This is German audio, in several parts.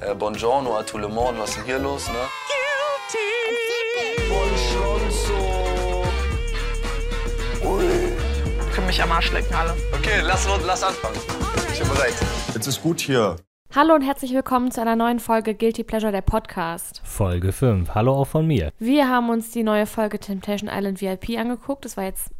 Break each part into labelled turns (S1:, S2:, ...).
S1: Äh, buongiorno a tout le monde, was ist denn hier los, ne?
S2: Können mich am Arsch lecken alle.
S1: Okay, lass, lass anfangen. Ich bin bereit.
S3: Jetzt ist gut hier.
S4: Hallo und herzlich willkommen zu einer neuen Folge Guilty Pleasure, der Podcast.
S5: Folge 5. Hallo auch von mir.
S4: Wir haben uns die neue Folge Temptation Island VIP angeguckt. Das war jetzt,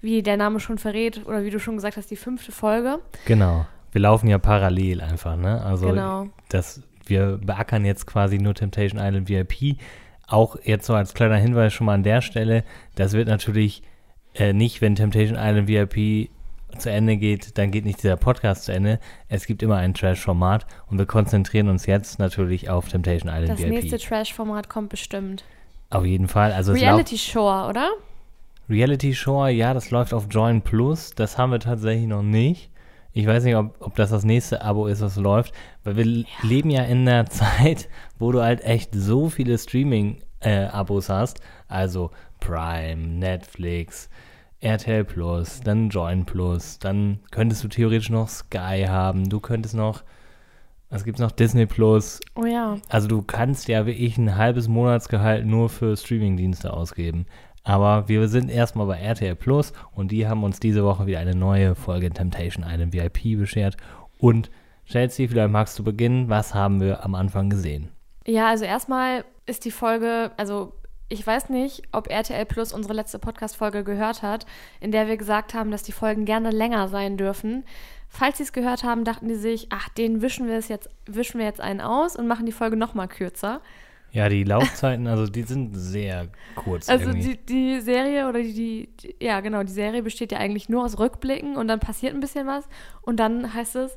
S4: wie der Name schon verrät, oder wie du schon gesagt hast, die fünfte Folge.
S5: Genau. Wir laufen ja parallel einfach, ne? Also
S4: Genau.
S5: das, wir beackern jetzt quasi nur Temptation Island VIP. Auch jetzt so als kleiner Hinweis schon mal an der Stelle, das wird natürlich äh, nicht, wenn Temptation Island VIP zu Ende geht, dann geht nicht dieser Podcast zu Ende. Es gibt immer ein Trash-Format und wir konzentrieren uns jetzt natürlich auf Temptation Island
S4: Das
S5: VIP.
S4: nächste Trash-Format kommt bestimmt.
S5: Auf jeden Fall. Also
S4: Reality Shore, oder?
S5: Reality Show, ja, das läuft auf Join Plus. Das haben wir tatsächlich noch nicht. Ich weiß nicht, ob, ob das das nächste Abo ist, was läuft, weil wir leben ja in einer Zeit, wo du halt echt so viele Streaming-Abos hast. Also Prime, Netflix, RTL Plus, dann Join Plus, dann könntest du theoretisch noch Sky haben, du könntest noch, was gibt's noch, Disney Plus.
S4: Oh ja.
S5: Also du kannst ja wirklich ein halbes Monatsgehalt nur für Streamingdienste ausgeben. Aber wir sind erstmal bei RTL Plus und die haben uns diese Woche wieder eine neue Folge Temptation Island VIP beschert. Und Chelsea, vielleicht magst du beginnen. Was haben wir am Anfang gesehen?
S4: Ja, also erstmal ist die Folge, also ich weiß nicht, ob RTL Plus unsere letzte Podcast-Folge gehört hat, in der wir gesagt haben, dass die Folgen gerne länger sein dürfen. Falls sie es gehört haben, dachten die sich, ach, den wischen wir es jetzt, wischen wir jetzt einen aus und machen die Folge noch mal kürzer.
S5: Ja, die Laufzeiten, also die sind sehr kurz
S4: Also die, die Serie oder die, die, ja genau, die Serie besteht ja eigentlich nur aus Rückblicken und dann passiert ein bisschen was und dann heißt es,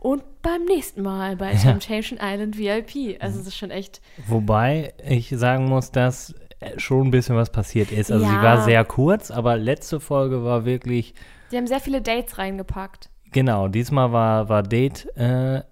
S4: und beim nächsten Mal bei Temptation Island VIP. Also es ist schon echt,
S5: Wobei ich sagen muss, dass schon ein bisschen was passiert ist. Also sie
S4: Ja.
S5: war sehr kurz, aber letzte Folge war wirklich
S4: die haben sehr viele Dates reingepackt.
S5: Genau, diesmal war, war Date, äh,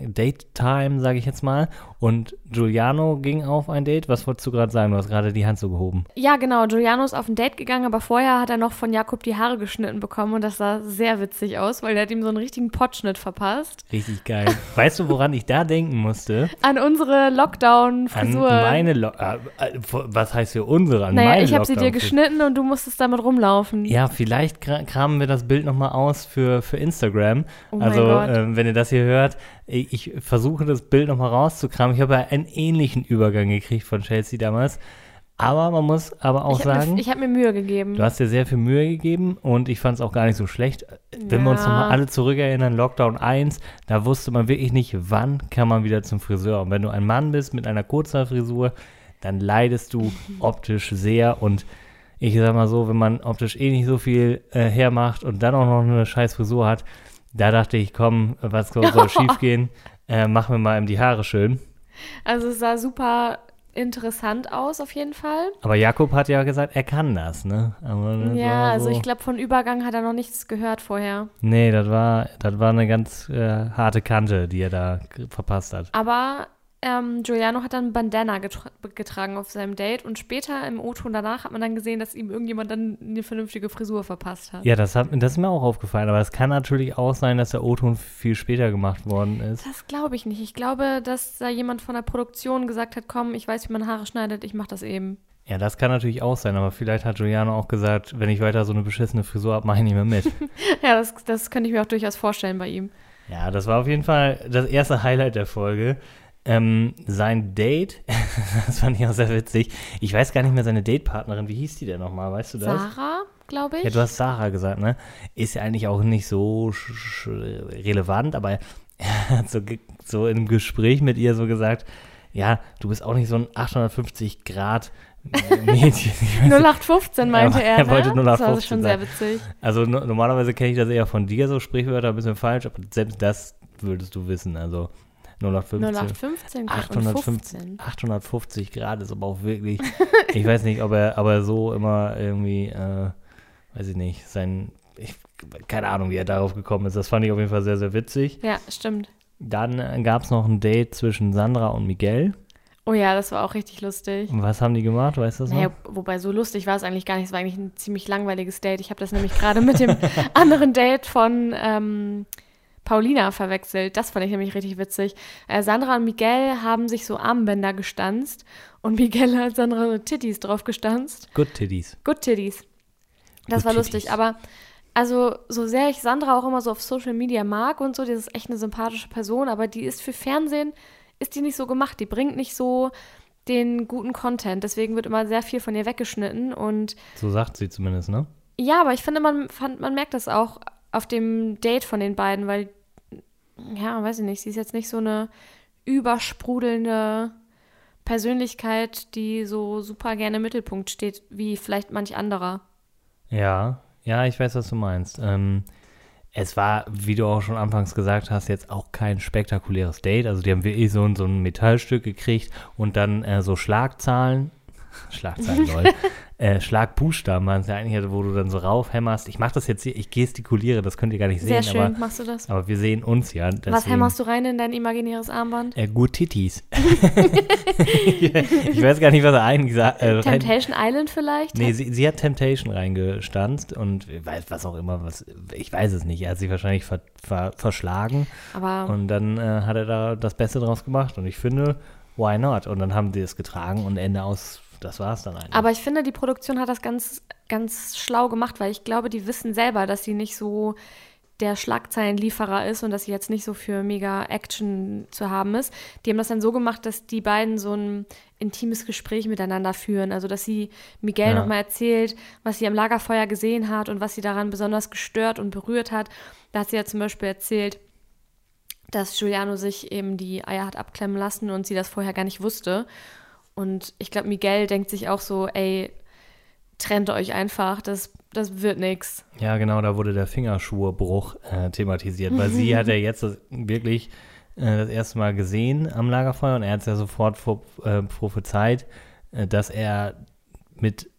S5: Date Time, sage ich jetzt mal. Und Giuliano ging auf ein Date. Was wolltest du gerade sagen? Du hast gerade die Hand so gehoben.
S4: Ja, genau. Giuliano ist auf ein Date gegangen, aber vorher hat er noch von Jakob die Haare geschnitten bekommen und das sah sehr witzig aus, weil der hat ihm so einen richtigen Potschnitt verpasst.
S5: Richtig geil. weißt du, woran ich da denken musste?
S4: An unsere
S5: An
S4: Lockdown-Frisur.
S5: meine, Lo äh, äh, was heißt für unsere? An
S4: naja,
S5: meine
S4: ich habe sie dir geschnitten und du musstest damit rumlaufen.
S5: Ja, vielleicht kra- kramen wir das Bild nochmal aus für, für Instagram.
S4: Oh mein
S5: also,
S4: Gott.
S5: ähm, wenn ihr das hier hört, ich, ich versuche das Bild nochmal rauszukramen. Ich habe ja einen ähnlichen Übergang gekriegt von Chelsea damals. Aber man muss aber auch
S4: ich habe
S5: sagen,
S4: mir, ich hab mir Mühe gegeben.
S5: du hast dir sehr viel Mühe gegeben und ich fand es auch gar nicht so schlecht. Wenn wir uns
S4: Ja.
S5: nochmal alle zurückerinnern, Lockdown 1, da wusste man wirklich nicht, wann kann man wieder zum Friseur. Und wenn du ein Mann bist mit einer Kurzhaarfrisur, dann leidest du optisch sehr und ich sag mal so, wenn man optisch eh nicht so viel äh, hermacht und dann auch noch eine scheiß Frisur hat, da dachte ich, komm, was soll, soll schief gehen? Äh, mach mir mal eben die Haare schön.
S4: Also es sah super interessant aus auf jeden Fall.
S5: Aber Jakob hat ja gesagt, er kann das, ne? Das
S4: Ja, also
S5: so-
S4: ich glaube, von Übergang hat er noch nichts gehört vorher.
S5: Nee, das war, das war eine ganz äh, harte Kante, die er da verpasst hat.
S4: Aber ähm, Giuliano hat dann Bandana getra getragen auf seinem Date und später im O-Ton danach hat man dann gesehen, dass ihm irgendjemand dann eine vernünftige Frisur verpasst hat.
S5: Ja, das, hat, das ist mir auch aufgefallen, aber es kann natürlich auch sein, dass der O-Ton viel später gemacht worden ist.
S4: Das glaube ich nicht. Ich glaube, dass da jemand von der Produktion gesagt hat, komm, ich weiß, wie man Haare schneidet, ich mache das eben.
S5: Ja, das kann natürlich auch sein, aber vielleicht hat Giuliano auch gesagt, wenn ich weiter so eine beschissene Frisur habe, mache ich nicht mehr mit.
S4: Ja, das, das könnte ich mir auch durchaus vorstellen bei ihm.
S5: ja, das war auf jeden Fall das erste Highlight der Folge. Ähm, sein Date, das fand ich auch sehr witzig. Ich weiß gar nicht mehr seine Datepartnerin, wie hieß die denn nochmal, weißt du das?
S4: Sarah, glaube ich.
S5: Ja, du hast Sarah gesagt, ne? Ist ja eigentlich auch nicht so relevant, aber er hat so, so im Gespräch mit ihr so gesagt, ja, du bist auch nicht so ein 850 Grad Mädchen. Weiß nicht.
S4: 0815 meinte er.
S5: er
S4: ne?
S5: wollte
S4: Das war
S5: 0815
S4: schon sehr
S5: sagen.
S4: witzig.
S5: Also no normalerweise kenne ich das eher von dir, so Sprichwörter ein bisschen falsch, aber selbst das würdest du wissen. Also 0815.
S4: 0815
S5: 850,
S4: 815.
S5: 850 Grad ist aber auch wirklich, ich weiß nicht, ob er, aber so immer irgendwie, äh, weiß ich nicht, sein, ich, keine Ahnung, wie er darauf gekommen ist. Das fand ich auf jeden Fall sehr, sehr witzig.
S4: Ja, stimmt.
S5: Dann äh, gab es noch ein Date zwischen Sandra und Miguel.
S4: Oh ja, das war auch richtig lustig.
S5: Und was haben die gemacht, weißt du das
S4: Naja,
S5: noch?
S4: wobei so lustig war es eigentlich gar nicht. Es war eigentlich ein ziemlich langweiliges Date. Ich habe das nämlich gerade mit dem anderen Date von ähm, Paulina verwechselt. Das fand ich nämlich richtig witzig. Äh, Sandra und Miguel haben sich so Armbänder gestanzt und Miguel hat Sandra so Titties drauf gestanzt.
S5: Good Titties.
S4: Good Titties. Das
S5: Good
S4: war lustig,
S5: Titties.
S4: aber also so sehr ich Sandra auch immer so auf Social Media mag und so, die ist echt eine sympathische Person, aber die ist für Fernsehen, ist die nicht so gemacht. Die bringt nicht so den guten Content. Deswegen wird immer sehr viel von ihr weggeschnitten und
S5: So sagt sie zumindest, ne?
S4: ja, aber ich finde, man, fand, man merkt das auch auf dem Date von den beiden, weil, ja, weiß ich nicht, sie ist jetzt nicht so eine übersprudelnde Persönlichkeit, die so super gerne im Mittelpunkt steht, wie vielleicht manch anderer.
S5: Ja, ja, ich weiß, was du meinst. Ähm, es war, wie du auch schon anfangs gesagt hast, jetzt auch kein spektakuläres Date. Also die haben wirklich so, so ein Metallstück gekriegt und dann äh, so Schlagzahlen, Schlagzeilen, lol, äh, Schlagbuchstaben waren es ja eigentlich, also wo du dann so raufhämmerst. Ich mache das jetzt hier, ich gestikuliere, das könnt ihr gar nicht
S4: Sehr
S5: sehen,
S4: schön,
S5: aber,
S4: machst du das.
S5: aber wir sehen uns ja.
S4: Was
S5: deswegen-
S4: hämmerst du rein in dein imaginäres Armband?
S5: Äh, gut Titties. ich weiß gar nicht, was er eigentlich sagt. Äh, rein-
S4: Temptation Island vielleicht?
S5: Nee, sie, sie hat Temptation reingestanzt und weiß was auch immer, was ich weiß es nicht. Er hat sie wahrscheinlich ver, ver, verschlagen
S4: aber
S5: und dann äh, hat er da das Beste draus gemacht und ich finde, why not? Und dann haben die es getragen und Ende aus, das war es dann eigentlich.
S4: Aber ich finde, die Produktion hat das ganz, ganz schlau gemacht, weil ich glaube, die wissen selber, dass sie nicht so der Schlagzeilenlieferer ist und dass sie jetzt nicht so für mega Action zu haben ist. Die haben das dann so gemacht, dass die beiden so ein intimes Gespräch miteinander führen. Also, dass sie Miguel
S5: Ja.
S4: nochmal erzählt, was sie am Lagerfeuer gesehen hat und was sie daran besonders gestört und berührt hat. Da hat sie ja zum Beispiel erzählt, dass Giuliano sich eben die Eier hat abklemmen lassen und sie das vorher gar nicht wusste. Und ich glaube, Miguel denkt sich auch so, ey, trennt euch einfach, das, das wird nix.
S5: ja, genau, da wurde der Fingerschuhbruch äh, thematisiert, weil sie hat ja jetzt das, wirklich äh, das erste Mal gesehen am Lagerfeuer und er hat es ja sofort vor, äh, prophezeit, äh, dass er mit,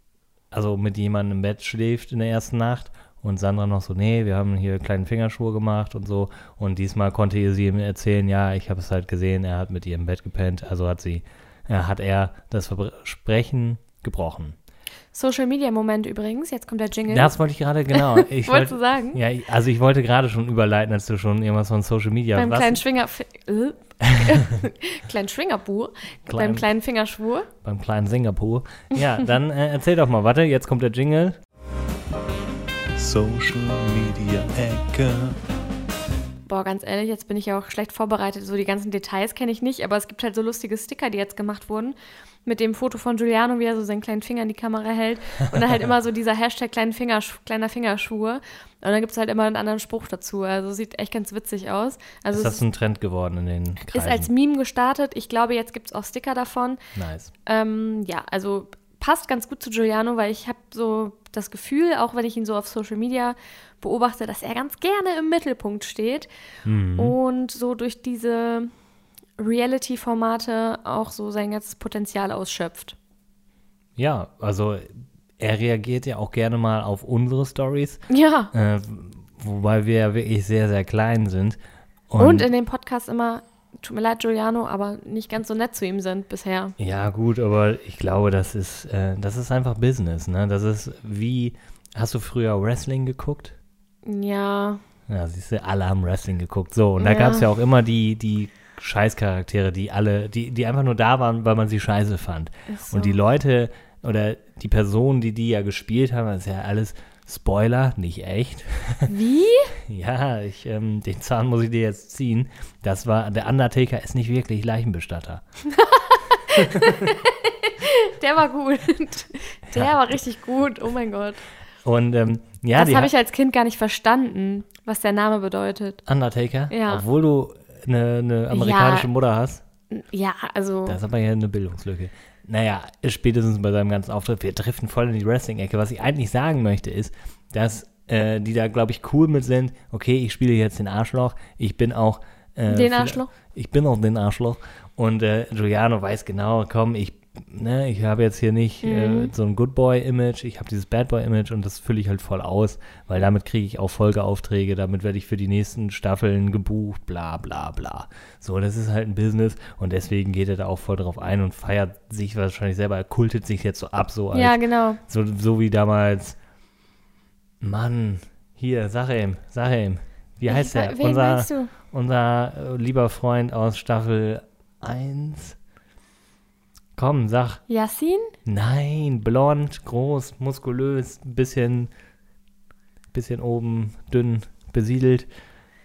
S5: also mit jemandem im Bett schläft in der ersten Nacht und Sandra noch so, nee, wir haben hier kleinen Fingerschuhe gemacht und so und diesmal konnte ihr sie ihm erzählen, ja, ich habe es halt gesehen, er hat mit ihr im Bett gepennt, also hat sie, hat er das Versprechen gebrochen.
S4: Social Media Moment übrigens, jetzt kommt der Jingle.
S5: Das wollte ich gerade, genau. Ich
S4: Wolltest du
S5: wollte,
S4: sagen?
S5: ja, ich- also ich wollte gerade schon überleiten, als du schon irgendwas von Social Media
S4: beim
S5: was-
S4: kleinen Schwinger. Äh, kleinen Schwingerbuhr,
S5: Klein-
S4: beim kleinen Fingerschwur.
S5: beim kleinen Singapur. Ja, dann äh, erzähl doch mal, warte, jetzt kommt der Jingle.
S3: Social Media Ecke.
S4: Boah, ganz ehrlich, jetzt bin ich ja auch schlecht vorbereitet. So die ganzen Details kenne ich nicht, aber es gibt halt so lustige Sticker, die jetzt gemacht wurden. Mit dem Foto von Giuliano, wie er so seinen kleinen Finger in die Kamera hält. Und dann halt immer so dieser Hashtag kleinen Finger, kleiner Fingerschuhe. Und dann gibt es halt immer einen anderen Spruch dazu. Also sieht echt ganz witzig aus. Also
S5: Ist das ein Trend geworden in den
S4: ist
S5: Kreisen?
S4: als Meme gestartet. Ich glaube, jetzt gibt es auch Sticker davon.
S5: nice.
S4: Ähm, ja, also passt ganz gut zu Giuliano, weil ich habe so das Gefühl, auch wenn ich ihn so auf Social Media beobachte, dass er ganz gerne im Mittelpunkt steht
S5: Mhm.
S4: und so durch diese Reality-Formate auch so sein ganzes Potenzial ausschöpft.
S5: Ja, also er reagiert ja auch gerne mal auf unsere Stories,
S4: Ja.
S5: äh, wobei wir ja wirklich sehr, sehr klein sind.
S4: Und, in dem Podcast immer, tut mir leid, Giuliano, aber nicht ganz so nett zu ihm sind bisher.
S5: Ja, gut, aber ich glaube, das ist, äh, das ist einfach Business, ne? Das ist wie, hast du früher Wrestling geguckt?
S4: Ja,
S5: Ja, siehst du, alle haben Wrestling geguckt. So, und da
S4: Ja.
S5: gab es ja auch immer die, die Scheißcharaktere, die alle, die, die einfach nur da waren, weil man sie scheiße fand.
S4: so.
S5: Und die Leute oder die Personen, die die ja gespielt haben, das ist ja alles Spoiler, nicht echt.
S4: Wie?
S5: Ja, ich, ähm, den Zahn muss ich dir jetzt ziehen. Das war, der Undertaker ist nicht wirklich Leichenbestatter.
S4: Der war gut. Der war richtig gut. Oh mein Gott.
S5: Und ähm, ja,
S4: das habe ich als Kind gar nicht verstanden, was der Name bedeutet.
S5: Undertaker,
S4: Ja.
S5: obwohl du eine, eine amerikanische
S4: Ja.
S5: Mutter hast.
S4: Ja, also.
S5: Das ist aber ja eine Bildungslücke. Naja, spätestens bei seinem ganzen Auftritt, wir driften voll in die Wrestling-Ecke. Was ich eigentlich sagen möchte, ist, dass äh, die da, glaube ich, cool mit sind. Okay, ich spiele jetzt den Arschloch. Ich bin auch. Äh,
S4: Den Arschloch?
S5: Ich bin auch den Arschloch. Und äh, Giuliano weiß genau, komm, ich, ne, ich habe jetzt hier nicht äh,
S4: Mhm.
S5: so ein Good Boy-Image, ich habe dieses Bad Boy-Image und das fülle ich halt voll aus, weil damit kriege ich auch Folgeaufträge, damit werde ich für die nächsten Staffeln gebucht, bla bla bla. So, das ist halt ein Business und deswegen geht er da auch voll drauf ein und feiert sich wahrscheinlich selber, er kultet sich jetzt so ab, so als,
S4: ja, genau.
S5: so, so wie damals, Mann, hier, sag ihm, sag ihm, Wie heißt
S4: Ich
S5: der? unser unser äh, lieber Freund aus Staffel 1. Komm, sag.
S4: Yassin?
S5: Nein, blond, groß, muskulös, bisschen, bisschen oben, dünn, besiedelt,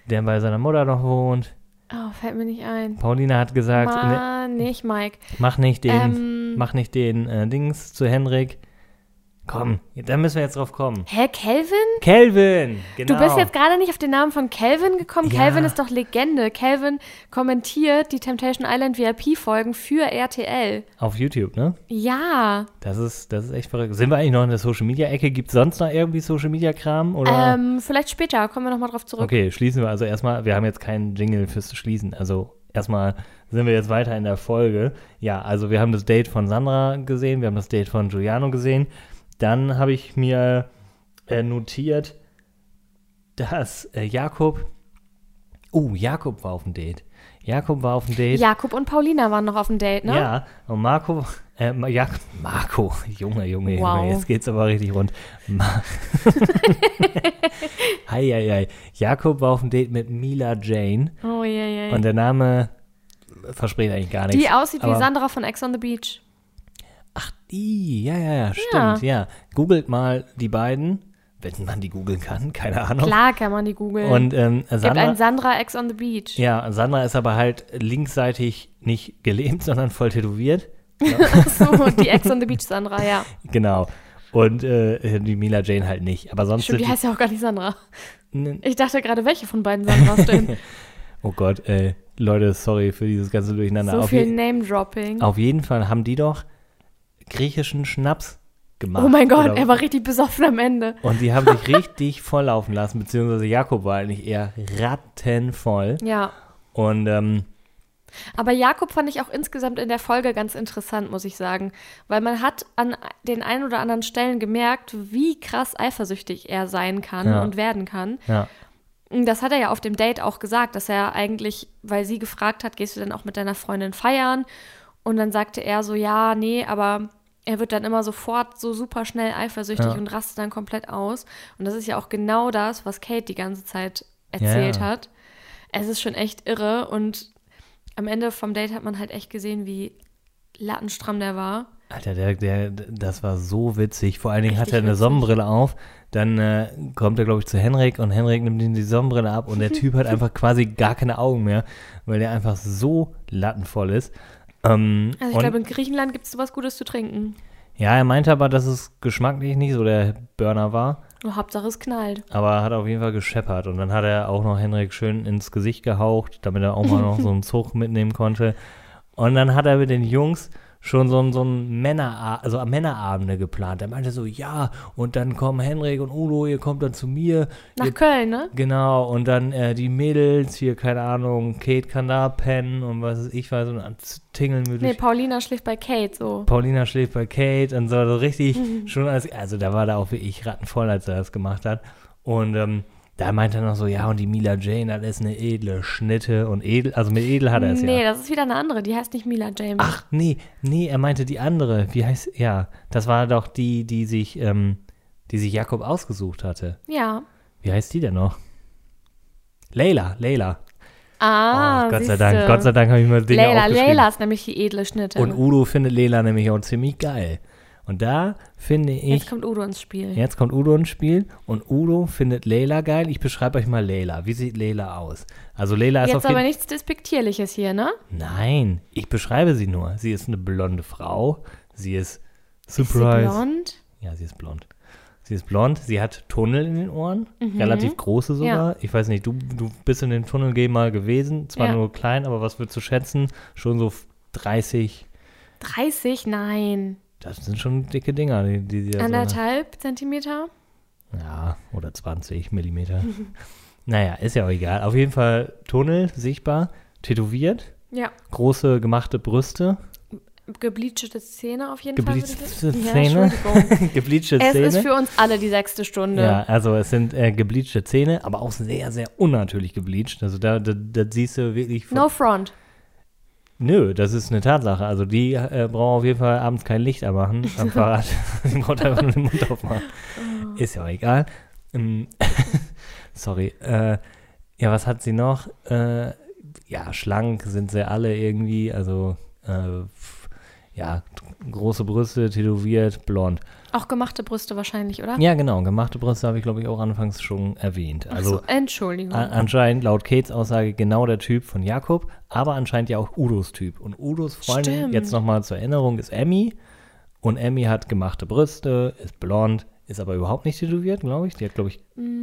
S5: der bei seiner Mutter noch wohnt.
S4: Oh, fällt mir nicht ein.
S5: Paulina hat gesagt, ne,
S4: Mann, nicht Mike.
S5: mach nicht den,
S4: Ähm,
S5: mach nicht den äh, Dings zu Henrik. Komm, da müssen wir jetzt drauf kommen.
S4: Hä, Kelvin?
S5: Kelvin, genau.
S4: Du bist jetzt gerade nicht auf den Namen von Kelvin gekommen.
S5: Ja.
S4: Kelvin ist doch Legende. Kelvin kommentiert die Temptation Island VIP-Folgen für RTL.
S5: auf YouTube, ne?
S4: Ja.
S5: Das ist, das ist echt verrückt. Sind wir eigentlich noch in der Social Media Ecke? Gibt es sonst noch irgendwie Social Media Kram? Oder?
S4: Ähm, vielleicht später, kommen wir nochmal drauf zurück.
S5: Okay, schließen wir also erstmal. Wir haben jetzt keinen Jingle fürs Schließen. Also erstmal sind wir jetzt weiter in der Folge. Ja, also wir haben das Date von Sandra gesehen, wir haben das Date von Giuliano gesehen. Dann habe ich mir äh, notiert, dass äh, Jakob. Oh, Jakob war auf dem Date. Jakob war auf dem Date.
S4: Jakob und Paulina waren noch auf dem Date, ne?
S5: Ja, und Marco, äh, Jak Marco, Junge, Junge,
S4: Wow.
S5: Junge, jetzt geht's aber richtig rund. Ma hei, hei, hei. Jakob war auf dem Date mit Mila Jane
S4: Oh, je, je.
S5: und der Name verspricht eigentlich gar nichts.
S4: Die aussieht wie Sandra von Ex on the Beach.
S5: Ach, die, ja, ja, ja, stimmt, ja. Googelt mal die beiden, wenn man die googeln kann, keine Ahnung.
S4: Klar kann man die googeln.
S5: Und ähm,
S4: Gibt
S5: Sandra,
S4: ein Sandra Ex on the Beach.
S5: ja, Sandra ist aber halt linksseitig nicht gelähmt, sondern voll tätowiert.
S4: so, die Ex on the Beach Sandra, ja.
S5: Genau. Und äh, die Mila Jane halt nicht. Aber sonst
S4: Stimmt, die heißt ja auch gar nicht Sandra. Ich dachte gerade, welche von beiden Sandras denn?
S5: Oh Gott, ey. Leute, sorry für dieses ganze Durcheinander.
S4: so
S5: auf,
S4: viel Name-Dropping.
S5: auf jeden Fall haben die doch griechischen Schnaps gemacht.
S4: Oh mein Gott, er war richtig besoffen am Ende.
S5: Und die haben sich richtig volllaufen lassen, beziehungsweise Jakob war eigentlich eher rattenvoll.
S4: Ja.
S5: Und ähm,
S4: Aber Jakob fand ich auch insgesamt in der Folge ganz interessant, muss ich sagen. Weil man hat an den ein oder anderen Stellen gemerkt, wie krass eifersüchtig er sein kann
S5: Ja.
S4: und werden kann.
S5: ja,
S4: Und Das hat er ja auf dem Date auch gesagt, dass er eigentlich, weil sie gefragt hat, gehst du denn auch mit deiner Freundin feiern? Und dann sagte er so, ja, nee, aber er wird dann immer sofort so super schnell eifersüchtig
S5: Ja.
S4: und rastet dann komplett aus. Und das ist ja auch genau das, was Kate die ganze Zeit erzählt
S5: Ja,
S4: hat. Es ist schon echt irre und am Ende vom Date hat man halt echt gesehen, wie lattenstramm der war.
S5: Alter, der, der, das war so witzig. Vor allen Dingen hat
S4: Richtig
S5: er eine
S4: witzig.
S5: Sonnenbrille auf. Dann äh, kommt er, glaube ich, zu Henrik und Henrik nimmt ihm die Sonnenbrille ab und der Typ hat einfach quasi gar keine Augen mehr, weil der einfach so lattenvoll ist. Ähm,
S4: Also ich glaube, in Griechenland gibt es sowas Gutes zu trinken.
S5: ja, er meinte aber, dass es geschmacklich nicht so der Burner war,
S4: Nur Hauptsache es knallt.
S5: aber hat auf jeden Fall gescheppert. Und dann hat er auch noch Henrik schön ins Gesicht gehaucht, damit er auch mal noch so einen Zug mitnehmen konnte. Und dann hat er mit den Jungs schon so ein, so ein Männer, also Männerabende geplant. Er meinte so, ja, und dann kommen Henrik und Udo, ihr kommt dann zu mir.
S4: Nach
S5: ihr,
S4: Köln, ne?
S5: Genau, und dann äh, die Mädels, hier, keine Ahnung, Kate kann da pennen und was weiß ich, war so ein Tingeln
S4: Nee,
S5: müde.
S4: Paulina schläft bei Kate, so.
S5: Paulina schläft bei Kate und so, so richtig schon als, also da war da auch wirklich rattenvoll, als er das gemacht hat. Und ähm, da meinte er noch so, ja, und die Mila Jane, das ist eine edle Schnitte und edel, also mit edel hat er es
S4: nee,
S5: ja.
S4: das ist wieder eine andere, die heißt nicht Mila James.
S5: Ach, nee, nee, er meinte die andere, wie heißt, ja, das war doch die, die sich, ähm, die sich Jakob ausgesucht hatte.
S4: Ja.
S5: Wie heißt die denn noch? Leila, Leila.
S4: Ah,
S5: oh, Gott sei. Dank, Gott sei Dank habe ich mir Dinge
S4: Leila. Leila ist nämlich die edle Schnitte.
S5: Und Udo findet Leila nämlich auch ziemlich geil. Und da finde ich,
S4: Jetzt kommt Udo ins Spiel.
S5: Jetzt kommt Udo ins Spiel und Udo findet Leila geil. Ich beschreibe euch mal Leila. Wie sieht Leila aus? Also Leila ist
S4: Jetzt
S5: auf jeden
S4: aber nichts Despektierliches hier, ne?
S5: Nein, ich beschreibe sie nur. Sie ist eine blonde Frau. Sie ist
S4: Ist sie
S5: Surprise.
S4: blond?
S5: Ja, sie ist blond. Sie ist blond. Sie hat Tunnel in den Ohren.
S4: Mhm.
S5: Relativ große sogar. Ich weiß nicht, du, du bist in dem Tunnel mal gewesen. Zwar
S4: Ja.
S5: nur klein, aber was würdest du schätzen? Schon so 30.
S4: 30? Nein.
S5: Das sind schon dicke Dinger, die, die sie da so-
S4: Anderthalb Zentimeter?
S5: Ja, oder 20 Millimeter. naja, ist ja auch egal. Auf jeden Fall Tunnel, sichtbar, tätowiert,
S4: Ja.
S5: große gemachte Brüste,
S4: Gebleachte Zähne auf jeden
S5: gebleachte
S4: Fall.
S5: Zähne,
S4: Ja,
S5: gebleachte
S4: es ist
S5: Zähne.
S4: für uns alle die sechste Stunde.
S5: Ja, also es sind äh, gebleachte Zähne, aber auch sehr, sehr unnatürlich gebleached. Also da, da, da siehst du wirklich.
S4: No front.
S5: Nö, das ist eine Tatsache. Also die äh, braucht auf jeden Fall abends kein Licht anmachen am Fahrrad. die braucht einfach nur den Mund aufmachen.
S4: Oh.
S5: Ist ja auch egal. Ähm, Sorry. Äh, Ja, was hat sie noch? Äh, ja, schlank sind sie alle irgendwie. Also, äh, ja, große Brüste, tätowiert, blond.
S4: Auch gemachte Brüste wahrscheinlich, oder?
S5: Ja, genau. Gemachte Brüste habe ich, glaube ich, auch anfangs schon erwähnt. Also,
S4: so, Entschuldigung.
S5: anscheinend laut Kates Aussage genau der Typ von Jakob, aber anscheinend ja auch Udos Typ. Und Udos Freundin,
S4: Stimmt.
S5: jetzt nochmal zur Erinnerung, ist Emmy. Und Emmy hat gemachte Brüste, ist blond, ist aber überhaupt nicht tätowiert, glaube ich. Die hat, glaube ich,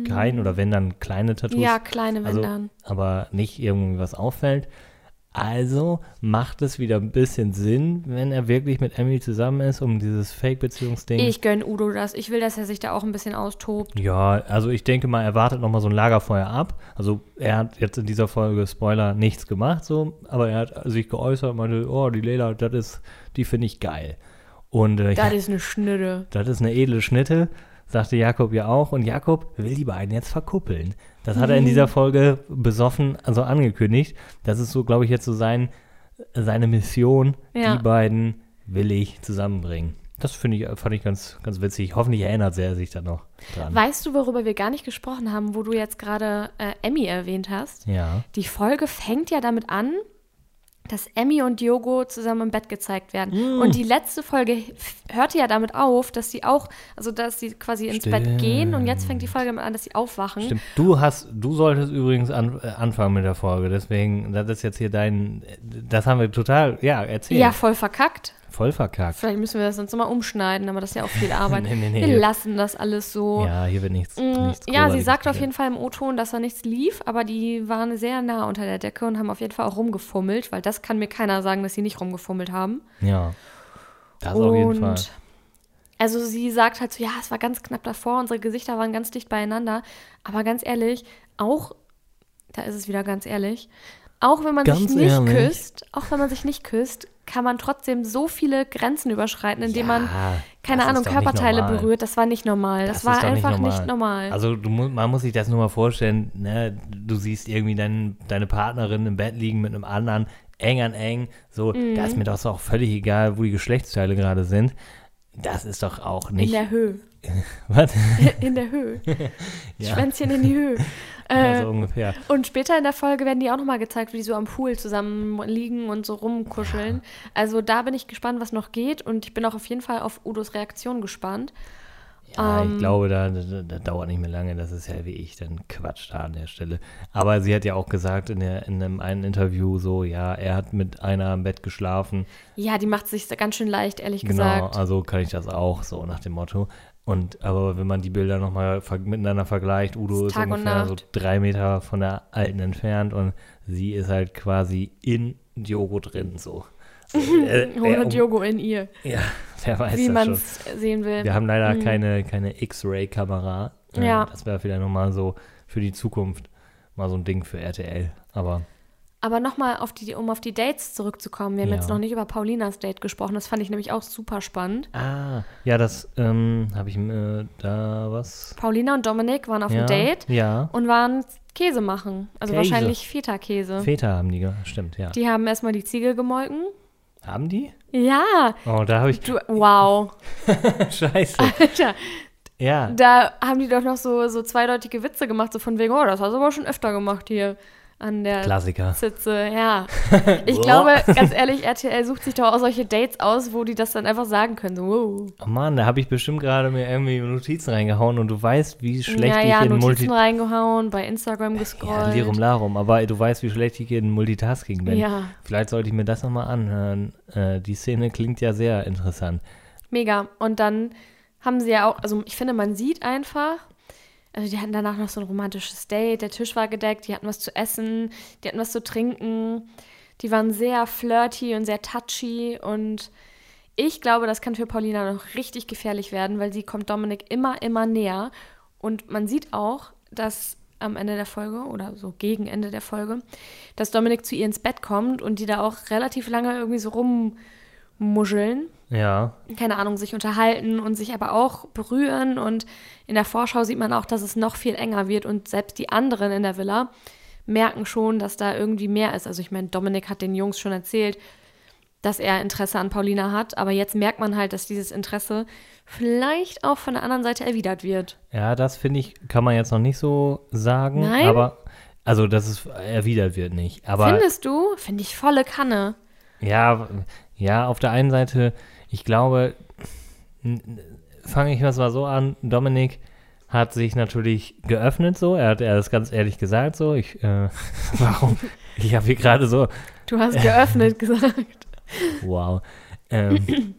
S5: kein oder wenn dann kleine Tattoos.
S4: Mm. ja, kleine
S5: also,
S4: Windern.
S5: aber nicht irgendwie was auffällt. Also macht es wieder ein bisschen Sinn, wenn er wirklich mit Emmy zusammen ist, um dieses Fake-Beziehungsding.
S4: Ich gönn Udo das. Ich will, dass er sich da auch ein bisschen austobt.
S5: Ja, also ich denke mal, er wartet noch mal so ein Lagerfeuer ab. Also er hat jetzt in dieser Folge, Spoiler, nichts gemacht, so, aber er hat sich geäußert, meinte, oh, die Leila, das ist, die finde ich geil. Und äh,
S4: Das ist eine Schnitte.
S5: das ist eine edle Schnitte, sagte Jakob ja auch. Und Jakob will die beiden jetzt verkuppeln. Das hat er in
S4: Mhm.
S5: dieser Folge besoffen, also angekündigt. Das ist so, glaube ich, jetzt so sein, seine Mission.
S4: Ja.
S5: Die beiden will ich zusammenbringen. Das finde ich, fand ich ganz, ganz witzig. Hoffentlich erinnert er sich dann noch dran.
S4: Weißt du, worüber wir gar nicht gesprochen haben, wo du jetzt gerade äh, Emmy erwähnt hast?
S5: ja.
S4: Die Folge fängt ja damit an, dass Emmy und Diogo zusammen im Bett gezeigt werden.
S5: Mm.
S4: Und die letzte Folge hörte ja damit auf, dass sie auch, also dass sie quasi ins Bett gehen und jetzt fängt die Folge an, dass sie aufwachen.
S5: Stimmt. Du hast, du solltest übrigens an, äh, anfangen mit der Folge. Deswegen, das ist jetzt hier dein, das haben wir total, ja, erzählt.
S4: Ja, voll verkackt.
S5: Voll verkackt.
S4: Vielleicht müssen wir das sonst nochmal umschneiden, aber das ist ja auch viel Arbeit.
S5: Nee, nee, nee.
S4: Wir lassen das alles so.
S5: Ja, hier wird nichts.
S4: Mm,
S5: nichts
S4: Ja, sie sagt auf jeden Fall im O-Ton, dass da nichts lief, aber die waren sehr nah unter der Decke und haben auf jeden Fall auch rumgefummelt, weil das kann mir keiner sagen, dass sie nicht rumgefummelt haben.
S5: Ja. Das auf jeden Fall.
S4: Also sie sagt halt so, ja, es war ganz knapp davor, unsere Gesichter waren ganz dicht beieinander. Aber ganz ehrlich, auch, da ist es wieder ganz ehrlich, auch wenn man sich
S5: Ganz
S4: nicht
S5: ehrlich.
S4: küsst, auch wenn man sich nicht küsst, kann man trotzdem so viele Grenzen überschreiten, indem man, keine
S5: das
S4: Ahnung,
S5: nicht
S4: Körperteile
S5: normal.
S4: berührt. Das war nicht normal. Das,
S5: ist
S4: war einfach nicht normal.
S5: Also du, man muss sich das nur mal vorstellen, ne? du siehst irgendwie dein, deine Partnerin im Bett liegen mit einem anderen, eng an eng, so, da
S4: Mhm.
S5: ist mir doch auch völlig egal, wo die Geschlechtsteile gerade sind. Das ist doch auch
S4: in
S5: nicht.
S4: der Höhe.
S5: Was?
S4: In der Höhe.
S5: Ja.
S4: Schwänzchen in die Höhe.
S5: Ja,
S4: Äh,
S5: so ungefähr.
S4: Und später in der Folge werden die auch nochmal gezeigt, wie die so am Pool zusammen liegen und so rumkuscheln. Also da bin ich gespannt, was noch geht. Und ich bin auch auf jeden Fall auf Udos Reaktion gespannt.
S5: Ja,
S4: Ähm,
S5: ich glaube, da, da, da dauert nicht mehr lange. Das ist ja wie ich dann Quatsch da an der Stelle. Aber sie hat ja auch gesagt in, der, in einem einen Interview so, ja, er hat mit einer im Bett geschlafen.
S4: Ja, die macht sich ganz schön leicht, ehrlich
S5: Genau,
S4: gesagt.
S5: also kann ich das auch, so nach dem Motto. Und aber wenn man die Bilder nochmal ver miteinander vergleicht, Udo ist
S4: und
S5: ungefähr so drei Meter von der alten entfernt und sie ist halt quasi in Diogo drin, so. Äh, wer
S4: Ohne
S5: um-
S4: Diogo in ihr,
S5: Ja, wer weiß
S4: wie man es sehen will.
S5: Wir haben leider keine, keine X-Ray-Kamera. Äh,
S4: Ja.
S5: Das wäre vielleicht nochmal so für die Zukunft mal so ein Ding für RTL. Aber
S4: Aber nochmal, um auf die Dates zurückzukommen. Wir haben
S5: Ja.
S4: jetzt noch nicht über Paulinas Date gesprochen. Das fand ich nämlich auch super spannend.
S5: Ah, ja, das ähm, habe ich mir da was.
S4: Paulina und Dominik waren auf
S5: ja,
S4: einem Date
S5: Ja.
S4: und waren Käse machen. Also
S5: Käse.
S4: wahrscheinlich Feta-Käse.
S5: Väter haben die, stimmt, ja.
S4: Die haben erstmal die Ziege gemolken.
S5: haben die?
S4: Ja,
S5: Oh, da habe ich.
S4: du, wow.
S5: Scheiße.
S4: Alter,
S5: Ja.
S4: da haben die doch noch so, so zweideutige Witze gemacht, so von wegen, oh, das hast du aber schon öfter gemacht hier an der
S5: Klassiker.
S4: Sitze. Ja. Ich glaube, ganz ehrlich, RTL sucht sich doch auch solche Dates aus, wo die das dann einfach sagen können. So, wow.
S5: Oh Mann, da habe ich bestimmt gerade mir irgendwie Notizen reingehauen und du weißt, wie schlecht
S4: ja,
S5: ich
S4: ja,
S5: in
S4: Notizen
S5: Multi...
S4: reingehauen, bei Instagram
S5: Ja,
S4: gescrollt.
S5: Lirum Larum, aber du weißt, wie schlecht ich in Multitasking bin.
S4: Ja.
S5: Vielleicht sollte ich mir das nochmal anhören. Äh, die Szene klingt ja sehr interessant.
S4: Mega. Und dann haben sie ja auch, also ich finde, man sieht einfach, also die hatten danach noch so ein romantisches Date, der Tisch war gedeckt, die hatten was zu essen, die hatten was zu trinken, die waren sehr flirty und sehr touchy. Und ich glaube, das kann für Paulina noch richtig gefährlich werden, weil sie kommt Dominik immer, immer näher. Und man sieht auch, dass am Ende der Folge oder so gegen Ende der Folge, dass Dominik zu ihr ins Bett kommt und die da auch relativ lange irgendwie so rummuscheln
S5: Ja,
S4: keine Ahnung, sich unterhalten und sich aber auch berühren. Und in der Vorschau sieht man auch, dass es noch viel enger wird und selbst die anderen in der Villa merken schon, dass da irgendwie mehr ist. Also ich meine, Dominik hat den Jungs schon erzählt, dass er Interesse an Paulina hat, aber jetzt merkt man halt, dass dieses Interesse vielleicht auch von der anderen Seite erwidert wird.
S5: ja, das finde ich, kann man jetzt noch nicht so sagen.
S4: Nein?
S5: Aber Also, dass es erwidert wird nicht. Aber
S4: Findest du? Finde ich volle Kanne.
S5: ja, ja, auf der einen Seite, ich glaube, fange ich das mal so an, Dominik hat sich natürlich geöffnet so, er hat er das ganz ehrlich gesagt so, ich, äh, warum? Ich habe hier gerade so,
S4: Du hast geöffnet gesagt.
S5: Wow. Ähm,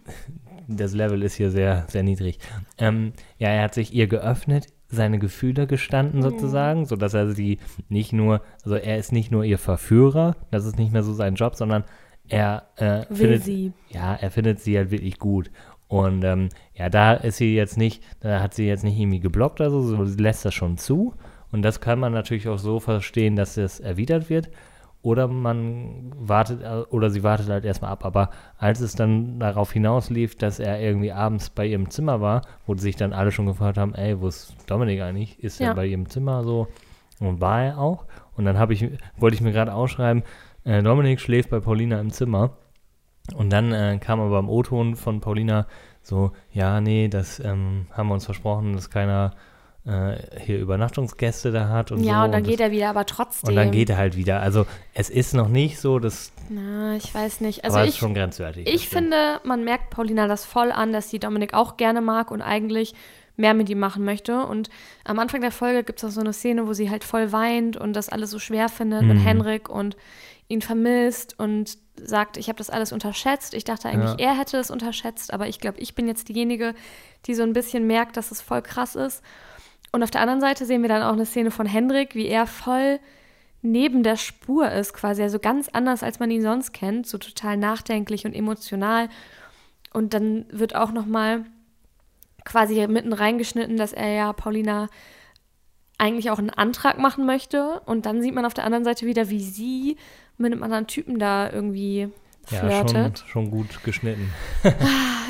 S5: das Level ist hier sehr, sehr niedrig. Ähm, ja, er hat sich ihr geöffnet, seine Gefühle gestanden sozusagen, sodass er sie nicht nur, also er ist nicht nur ihr Verführer, das ist nicht mehr so sein Job, sondern er äh, findet,
S4: sie.
S5: ja, er findet sie halt wirklich gut. Und ähm, ja, da ist sie jetzt nicht, da hat sie jetzt nicht irgendwie geblockt oder so, so sie lässt das schon zu. Und das kann man natürlich auch so verstehen, dass es erwidert wird. Oder man wartet, äh, oder sie wartet halt erstmal ab. Aber als es dann darauf hinauslief, dass er irgendwie abends bei ihrem Zimmer war, wo sich dann alle schon gefragt haben, ey, wo ist Dominik eigentlich? Ist
S4: Ja.
S5: er bei ihrem Zimmer so? Und war er auch? Und dann habe ich, wollte ich mir gerade ausschreiben, äh, Dominik schläft bei Paulina im Zimmer. Und dann äh, kam aber im O-Ton von Paulina so, ja, nee, das ähm, haben wir uns versprochen, dass keiner äh, hier Übernachtungsgäste da hat und
S4: ja,
S5: so.
S4: und dann
S5: das-
S4: geht er wieder, aber trotzdem.
S5: und dann geht er halt wieder. Also es ist noch nicht so, dass
S4: Na, ich weiß nicht. Also
S5: aber
S4: ich,
S5: ist schon grenzwertig. das
S4: ich finde, man merkt Paulina das voll an, dass sie Dominik auch gerne mag und eigentlich mehr mit ihm machen möchte. Und am Anfang der Folge gibt es auch so eine Szene, wo sie halt voll weint und das alles so schwer findet mit
S5: Mhm.
S4: Henrik und ihn vermisst und sagt, ich habe das alles unterschätzt. Ich dachte eigentlich, er hätte es unterschätzt, aber ich glaube, ich bin jetzt diejenige, die so ein bisschen merkt, dass es voll krass ist. Und auf der anderen Seite sehen wir dann auch eine Szene von Hendrik, wie er voll neben der Spur ist, quasi. Also ganz anders, als man ihn sonst kennt. So total nachdenklich und emotional. Und dann wird auch nochmal quasi mitten reingeschnitten, dass er ja Paulina eigentlich auch einen Antrag machen möchte. Und dann sieht man auf der anderen Seite wieder, wie sie mit einem anderen Typen da irgendwie
S5: ja, schon,
S4: flirtet.
S5: schon gut geschnitten.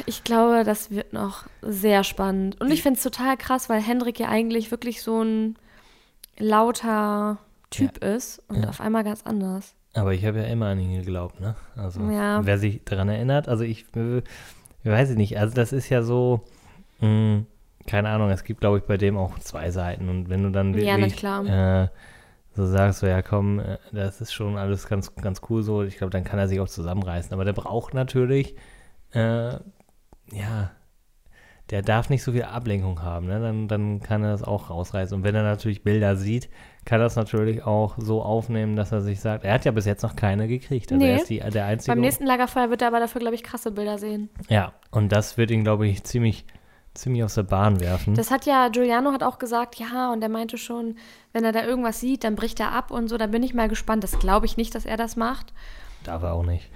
S4: Ich glaube, das wird noch sehr spannend. Und ich finde es total krass, weil Hendrik ja eigentlich wirklich so ein lauter Typ ist und
S5: Ja.
S4: auf einmal ganz anders.
S5: Aber ich habe ja immer an ihn geglaubt, ne? Also
S4: Ja.
S5: wer sich daran erinnert, also ich, äh, weiß ich nicht, also das ist ja so, mh, keine Ahnung, es gibt glaube ich bei dem auch zwei Seiten und wenn du dann
S4: Ja,
S5: wirklich
S4: klar.
S5: Äh, so sagst, so ja komm, äh, das ist schon alles ganz, ganz cool so, ich glaube, dann kann er sich auch zusammenreißen, aber der braucht natürlich, äh, ja, der darf nicht so viel Ablenkung haben, ne? dann, dann kann er das auch rausreißen. Und wenn er natürlich Bilder sieht, kann er das natürlich auch so aufnehmen, dass er sich sagt, er hat ja bis jetzt noch keine gekriegt. Also
S4: Nee.
S5: er ist die, der Einzige.
S4: Beim nächsten Lagerfeuer wird er aber dafür, glaube ich, krasse Bilder sehen.
S5: ja, und das wird ihn, glaube ich, ziemlich, ziemlich aus der Bahn werfen.
S4: Das hat ja, Giuliano hat auch gesagt, ja, und er meinte schon, wenn er da irgendwas sieht, dann bricht er ab und so. Da bin ich mal gespannt. Das glaube ich nicht, dass er das macht.
S5: Darf er auch nicht.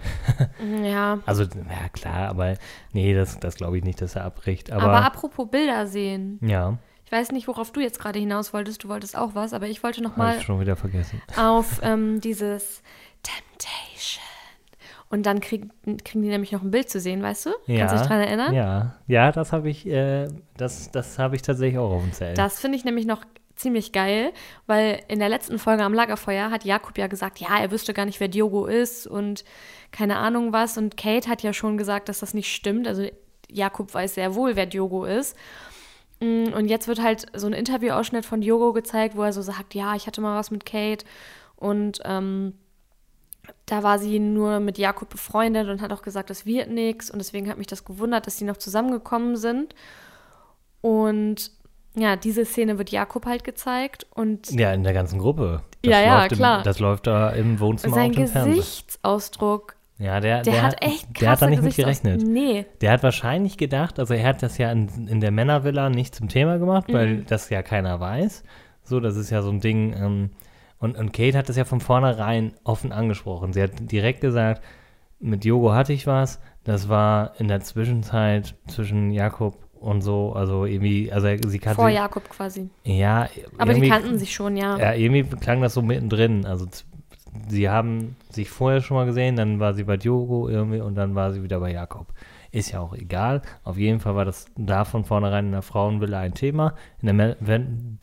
S4: Ja.
S5: Also, ja klar, aber nee, das, das glaube ich nicht, dass er abbricht. Aber,
S4: Aber, apropos Bilder sehen.
S5: ja,
S4: Ich weiß nicht, worauf du jetzt gerade hinaus wolltest. Du wolltest auch was, aber ich wollte noch
S5: habe
S4: mal
S5: ich schon wieder vergessen.
S4: auf ähm, dieses Temptation. Und dann krieg, kriegen die nämlich noch ein Bild zu sehen, weißt du?
S5: Ja,
S4: Kannst du dich dran erinnern?
S5: Ja, ja, das habe ich, äh, das, das habe ich tatsächlich auch auf dem Zelt.
S4: Das finde ich nämlich noch ziemlich geil, weil in der letzten Folge am Lagerfeuer hat Jakob ja gesagt, ja, er wüsste gar nicht, wer Diogo ist und keine Ahnung was. Und Kate hat ja schon gesagt, dass das nicht stimmt. Also Jakob weiß sehr wohl, wer Diogo ist. Mm, Und jetzt wird halt so ein Interviewausschnitt von Diogo gezeigt, wo er so sagt, ja, ich hatte mal was mit Kate und ähm, da war sie nur mit Jakob befreundet und hat auch gesagt, das wird nichts. Und deswegen hat mich das gewundert, dass sie noch zusammengekommen sind. Und ja, diese Szene wird Jakob halt gezeigt und
S5: ja, in der ganzen Gruppe. Das
S4: Ja, ja, klar.
S5: Im, das läuft da im Wohnzimmer
S4: sein
S5: auf dem Fernseher.
S4: Gesichtsausdruck,
S5: Ja, der,
S4: der,
S5: der,
S4: hat echt
S5: Der hat da nicht mit gerechnet.
S4: Nee,
S5: Der hat wahrscheinlich gedacht, also er hat das ja in, in der Männervilla nicht zum Thema gemacht,
S4: Mhm.
S5: weil das ja keiner weiß. So, das ist ja so ein Ding. Ähm, und, und Kate hat das ja von vornherein offen angesprochen. Sie hat direkt gesagt, mit Jogo hatte ich was. Das war in der Zwischenzeit zwischen Jakob und so, also irgendwie, also sie kannte
S4: vor Jakob quasi.
S5: Ja,
S4: Aber die kannten sich schon, ja.
S5: Ja, irgendwie klang das so mittendrin. Also sie haben sich vorher schon mal gesehen, dann war sie bei Diogo irgendwie und dann war sie wieder bei Jakob. Ist ja auch egal. Auf jeden Fall war das da von vornherein in der Frauenvilla ein Thema. In der, wenn,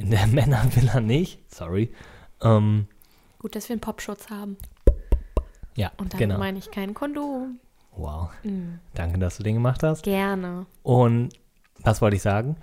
S5: in der Männervilla nicht. Sorry. Ähm,
S4: Gut, dass wir einen Popschutz haben.
S5: ja,
S4: Und damit
S5: genau.
S4: meine ich kein Kondom.
S5: Wow.
S4: Mhm.
S5: Danke, dass du den gemacht hast.
S4: Gerne.
S5: Und was wollte ich sagen?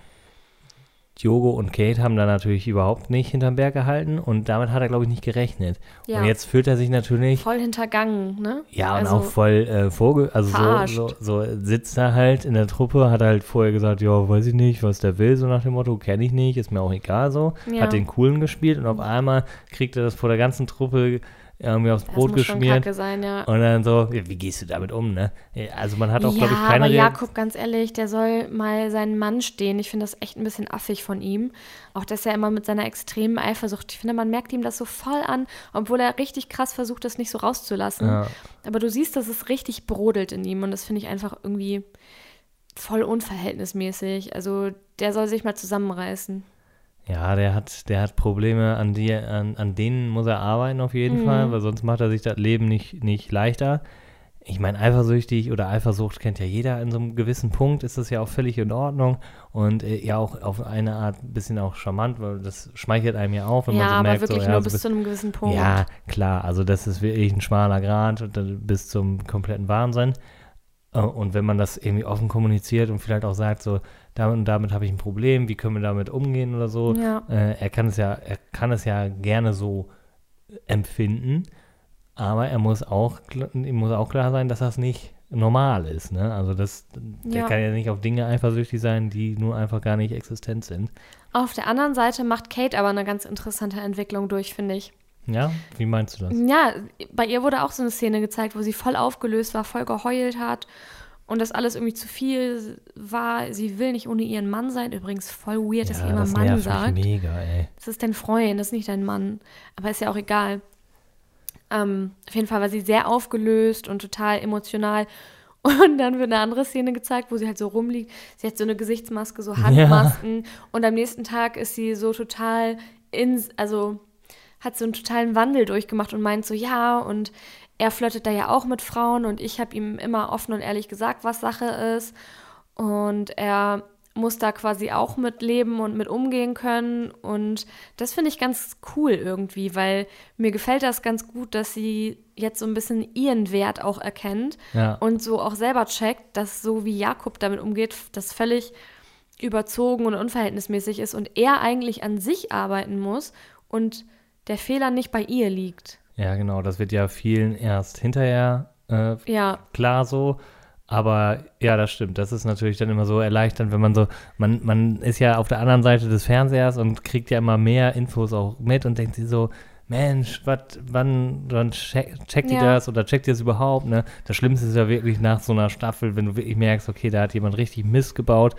S5: Diogo und Kate haben da natürlich überhaupt nicht hinterm Berg gehalten und damit hat er, glaube ich, nicht gerechnet.
S4: Ja.
S5: Und jetzt fühlt er sich natürlich,
S4: Voll hintergangen, ne?
S5: ja, und
S4: Also,
S5: auch voll äh, vorge... Also so, so, so sitzt er halt in der Truppe, hat halt vorher gesagt, ja, weiß ich nicht, was der will, so nach dem Motto, kenne ich nicht, ist mir auch egal so.
S4: Ja.
S5: Hat den Coolen gespielt und auf einmal kriegt er das vor der ganzen Truppe irgendwie aufs Brot geschmiert.
S4: sein, ja.
S5: Und dann so, wie gehst du damit um, ne? Also man hat auch,
S4: ja,
S5: glaube ich, keine
S4: aber. Jakob, ganz ehrlich, der soll mal seinen Mann stehen. Ich finde das echt ein bisschen affig von ihm. Auch, dass er immer mit seiner extremen Eifersucht, ich finde, man merkt ihm das so voll an, obwohl er richtig krass versucht, das nicht so rauszulassen.
S5: Ja.
S4: Aber du siehst, dass es richtig brodelt in ihm und das finde ich einfach irgendwie voll unverhältnismäßig. Also, der soll sich mal zusammenreißen.
S5: Ja, der hat, der hat Probleme, an, die, an, an denen muss er arbeiten auf jeden
S4: Mhm.
S5: Fall, weil sonst macht er sich das Leben nicht, nicht leichter. Ich meine, eifersüchtig oder Eifersucht kennt ja jeder in so einem gewissen Punkt, ist das ja auch völlig in Ordnung und äh, ja auch auf eine Art ein bisschen auch charmant, weil das schmeichelt einem ja auch, wenn
S4: ja,
S5: man so
S4: aber
S5: merkt,
S4: wirklich
S5: so, ja,
S4: nur
S5: so
S4: bis zu einem gewissen Punkt.
S5: Ja, klar, also das ist wirklich ein schmaler dann bis zum kompletten Wahnsinn. Äh, Und wenn man das irgendwie offen kommuniziert und vielleicht auch sagt, so, damit und damit habe ich ein Problem, wie können wir damit umgehen oder so,
S4: Ja.
S5: äh, er kann es ja, er kann es ja gerne so empfinden, aber er muss auch, ihm muss auch klar sein, dass das nicht normal ist, ne? Also das, der
S4: Ja.
S5: kann ja nicht auf Dinge eifersüchtig sein, die nur einfach gar nicht existent sind.
S4: Auf der anderen Seite macht Kate aber eine ganz interessante Entwicklung durch, finde ich.
S5: Ja, wie meinst du das?
S4: Ja, bei ihr wurde auch so eine Szene gezeigt, wo sie voll aufgelöst war, voll geheult hat und das alles irgendwie zu viel war. Sie will nicht ohne ihren Mann sein. Übrigens voll weird, dass sie immer
S5: das
S4: Mann sagt.
S5: mega, ey.
S4: Das ist dein Freund, das ist nicht dein Mann. Aber ist ja auch egal. Ähm, auf jeden Fall war sie sehr aufgelöst und total emotional. Und dann wird eine andere Szene gezeigt, wo sie halt so rumliegt. Sie hat so eine Gesichtsmaske, so Handmasken. Und am nächsten Tag ist sie so total in, also hat so einen totalen Wandel durchgemacht und meint so, ja, und er flirtet da ja auch mit Frauen und ich habe ihm immer offen und ehrlich gesagt, was Sache ist. Und er muss da quasi auch mit leben und mit umgehen können. Und das finde ich ganz cool irgendwie, weil mir gefällt das ganz gut, dass sie jetzt so ein bisschen ihren Wert auch erkennt
S5: Ja.
S4: und so auch selber checkt, dass so wie Jakob damit umgeht, das völlig überzogen und unverhältnismäßig ist und er eigentlich an sich arbeiten muss und der Fehler nicht bei ihr liegt.
S5: Ja, genau, das wird ja vielen erst hinterher äh,
S4: Ja,
S5: klar so. Aber ja, das stimmt. Das ist natürlich dann immer so erleichternd, wenn man so, man, man ist ja auf der anderen Seite des Fernsehers und kriegt ja immer mehr Infos auch mit und denkt sich so, Mensch, wat, wann, wann check, checkt ihr
S4: Ja.
S5: das oder checkt ihr es überhaupt? Ne? Das Schlimmste ist ja wirklich nach so einer Staffel, wenn du wirklich merkst, okay, da hat jemand richtig Mist gebaut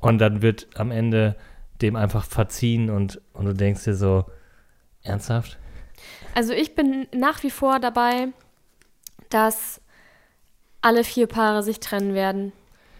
S5: und dann wird am Ende dem einfach verziehen und, und du denkst dir so, ernsthaft?
S4: Also ich bin nach wie vor dabei, dass alle vier Paare sich trennen werden.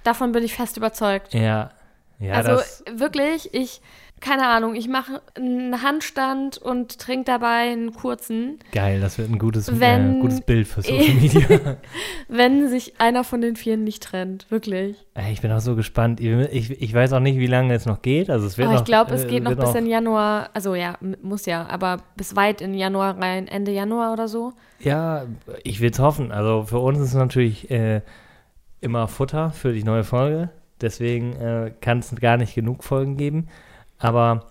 S4: Davon bin ich fest überzeugt.
S5: Ja, ja,
S4: also wirklich, ich, keine Ahnung, ich mache einen Handstand und trinke dabei einen kurzen.
S5: geil, das wird ein gutes,
S4: Wenn-
S5: äh, gutes Bild für Social Media.
S4: wenn sich einer von den Vieren nicht trennt. Wirklich.
S5: Ich bin auch so gespannt. Ich, ich weiß auch nicht, wie lange es noch geht. Also es wird
S4: Aber
S5: noch,
S4: ich glaube, es
S5: äh,
S4: geht noch bis in Januar. Also ja, muss ja, aber bis weit in Januar rein, Ende Januar oder so.
S5: Ja, ich will es hoffen. Also für uns ist es natürlich äh, immer Futter für die neue Folge. Deswegen äh, kann es gar nicht genug Folgen geben. Aber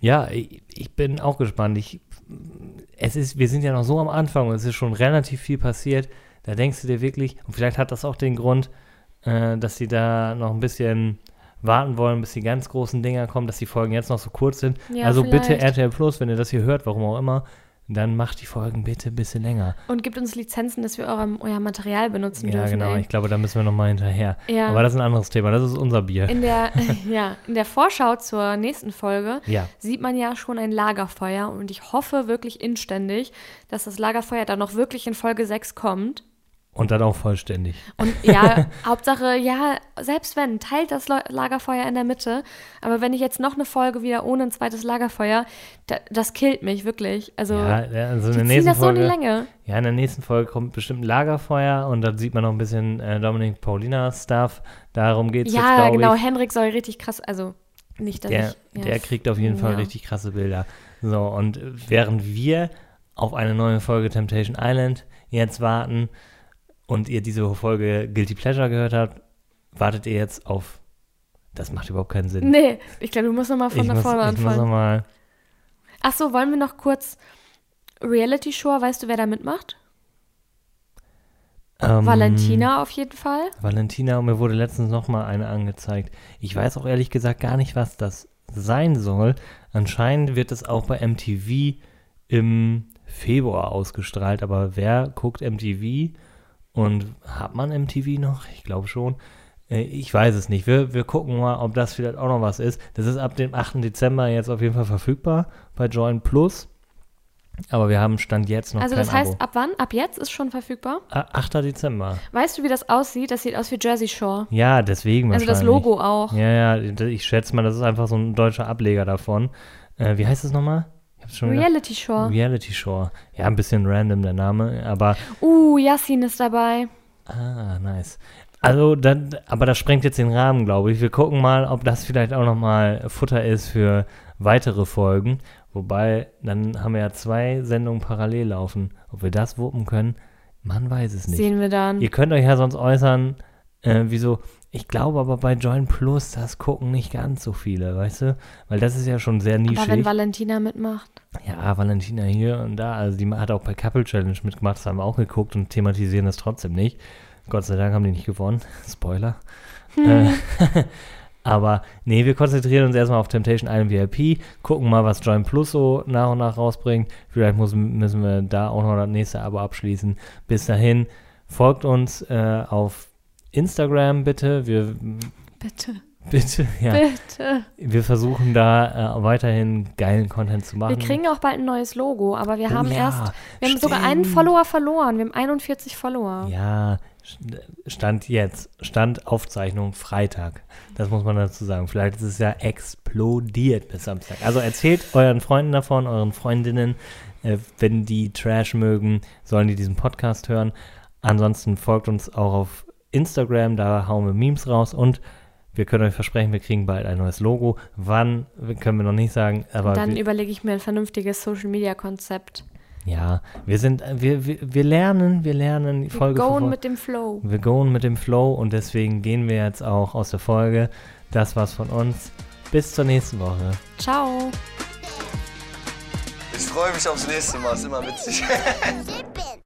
S5: ja, ich, ich bin auch gespannt. Ich, es ist, wir sind ja noch so am Anfang und es ist schon relativ viel passiert. Da denkst du dir wirklich, und vielleicht hat das auch den Grund, äh, dass sie da noch ein bisschen warten wollen, bis die ganz großen Dinger kommen, dass die Folgen jetzt noch so kurz sind.
S4: Ja,
S5: also bitte
S4: vielleicht.
S5: RTL Plus, wenn ihr das hier hört, warum auch immer, dann macht die Folgen bitte ein bisschen länger.
S4: Und gibt uns Lizenzen, dass wir euer, euer Material benutzen
S5: Ja,
S4: dürfen.
S5: genau.
S4: ey.
S5: Ich glaube, da müssen wir nochmal hinterher.
S4: Ja.
S5: Aber das ist ein anderes Thema. Das ist unser Bier.
S4: In der, ja, in der Vorschau zur nächsten Folge
S5: ja.
S4: sieht man ja schon ein Lagerfeuer und ich hoffe wirklich inständig, dass das Lagerfeuer dann noch wirklich in Folge 6 kommt.
S5: Und dann auch vollständig.
S4: Und ja, Hauptsache, ja, selbst wenn, teilt das Lagerfeuer in der Mitte. Aber wenn ich jetzt noch eine Folge wieder ohne ein zweites Lagerfeuer, da, das killt mich wirklich. Also,
S5: ja, ja, also in
S4: die
S5: der
S4: ziehen
S5: nächsten
S4: das so in die
S5: Folge.
S4: Länge.
S5: Ja, in der nächsten Folge kommt bestimmt ein Lagerfeuer und dann sieht man noch ein bisschen äh, Dominik Paulina Stuff. Darum geht es jetzt,
S4: Ja, genau,
S5: ich.
S4: Henrik soll richtig krass, also nicht, dass
S5: Der,
S4: ich. Ja,
S5: der kriegt auf jeden Fall
S4: ja.
S5: richtig krasse Bilder. So, und während wir auf eine neue Folge Temptation Island jetzt warten und ihr diese Folge Guilty Pleasure gehört habt, wartet ihr jetzt auf Das macht überhaupt keinen Sinn.
S4: Nee, ich glaube, du musst nochmal von
S5: ich
S4: da
S5: muss,
S4: vorne
S5: ich muss
S4: anfangen.
S5: nochmal.
S4: Ach so, wollen wir noch kurz Reality Show, weißt du, wer da mitmacht?
S5: Ähm,
S4: Valentina auf jeden Fall.
S5: Valentina, und mir wurde letztens nochmal eine angezeigt. Ich weiß auch ehrlich gesagt gar nicht, was das sein soll. Anscheinend wird es auch bei MTV im Februar ausgestrahlt, aber wer guckt MTV und hat man MTV noch? Ich glaube schon. Äh, Ich weiß es nicht. Wir, wir gucken mal, ob das vielleicht auch noch was ist. Das ist ab dem 8. Dezember jetzt auf jeden Fall verfügbar bei Join Plus. Aber wir haben Stand jetzt noch
S4: Also das heißt,
S5: Abo.
S4: ab wann? Ab jetzt ist schon verfügbar?
S5: Ah, 8. Dezember.
S4: Weißt du, wie das aussieht? Das sieht aus wie Jersey Shore.
S5: Ja, deswegen
S4: Also das. Logo auch.
S5: Ja, ja, ich schätze mal, das ist einfach so ein deutscher Ableger davon. Äh, wie heißt es nochmal?
S4: Reality Shore.
S5: Reality Shore. Ja, ein bisschen random der Name, aber
S4: Uh, Yassin ist dabei.
S5: ah, nice. Also, dann, aber das sprengt jetzt den Rahmen, glaube ich. Wir gucken mal, ob das vielleicht auch nochmal Futter ist für weitere Folgen. Wobei, dann haben wir ja zwei Sendungen parallel laufen. Ob wir das wuppen können, man weiß es nicht.
S4: Sehen wir dann.
S5: Ihr könnt euch ja sonst äußern, äh, wieso. Ich glaube aber bei Join Plus, das gucken nicht ganz so viele, weißt du? Weil das ist ja schon sehr
S4: Aber wenn
S5: nischig.
S4: Valentina mitmacht.
S5: Ja, Valentina hier und da, also die hat auch bei Couple Challenge mitgemacht, das haben wir auch geguckt und thematisieren das trotzdem nicht. Gott sei Dank haben die nicht gewonnen. Spoiler. Äh, aber nee, wir konzentrieren uns erstmal auf Temptation Island VIP, gucken mal, was Join Plus so nach und nach rausbringt. Vielleicht muss, müssen wir da auch noch das nächste Abo abschließen. Bis dahin, folgt uns äh, auf Instagram bitte. Wir
S4: Bitte.
S5: bitte, ja.
S4: Bitte.
S5: Wir versuchen da äh, weiterhin geilen Content zu machen.
S4: Wir kriegen auch bald ein neues Logo, aber wir
S5: Oh
S4: haben
S5: ja,
S4: erst, wir haben sogar einen
S5: stimmt.
S4: Follower verloren. Wir haben 41 Follower.
S5: Ja, Stand jetzt, Stand Aufzeichnung Freitag. Das muss man dazu sagen. Vielleicht ist es ja explodiert bis Samstag. Also erzählt euren Freunden davon, euren Freundinnen, äh, wenn die Trash mögen, sollen die diesen Podcast hören. Ansonsten folgt uns auch auf Instagram, da hauen wir Memes raus und wir können euch versprechen, wir kriegen bald ein neues Logo. Wann, können wir noch nicht sagen, aber
S4: Dann
S5: wir,
S4: überlege ich mir ein vernünftiges Social Media Konzept.
S5: ja, wir sind, wir, wir, wir lernen, wir lernen die
S4: Wir
S5: Folge Folge.
S4: mit dem Flow.
S5: Wir gehen mit dem Flow und deswegen gehen wir jetzt auch aus der Folge. Das war's von uns. Bis zur nächsten Woche.
S4: Ciao.
S1: Ich freue mich aufs nächste Mal, ist immer witzig.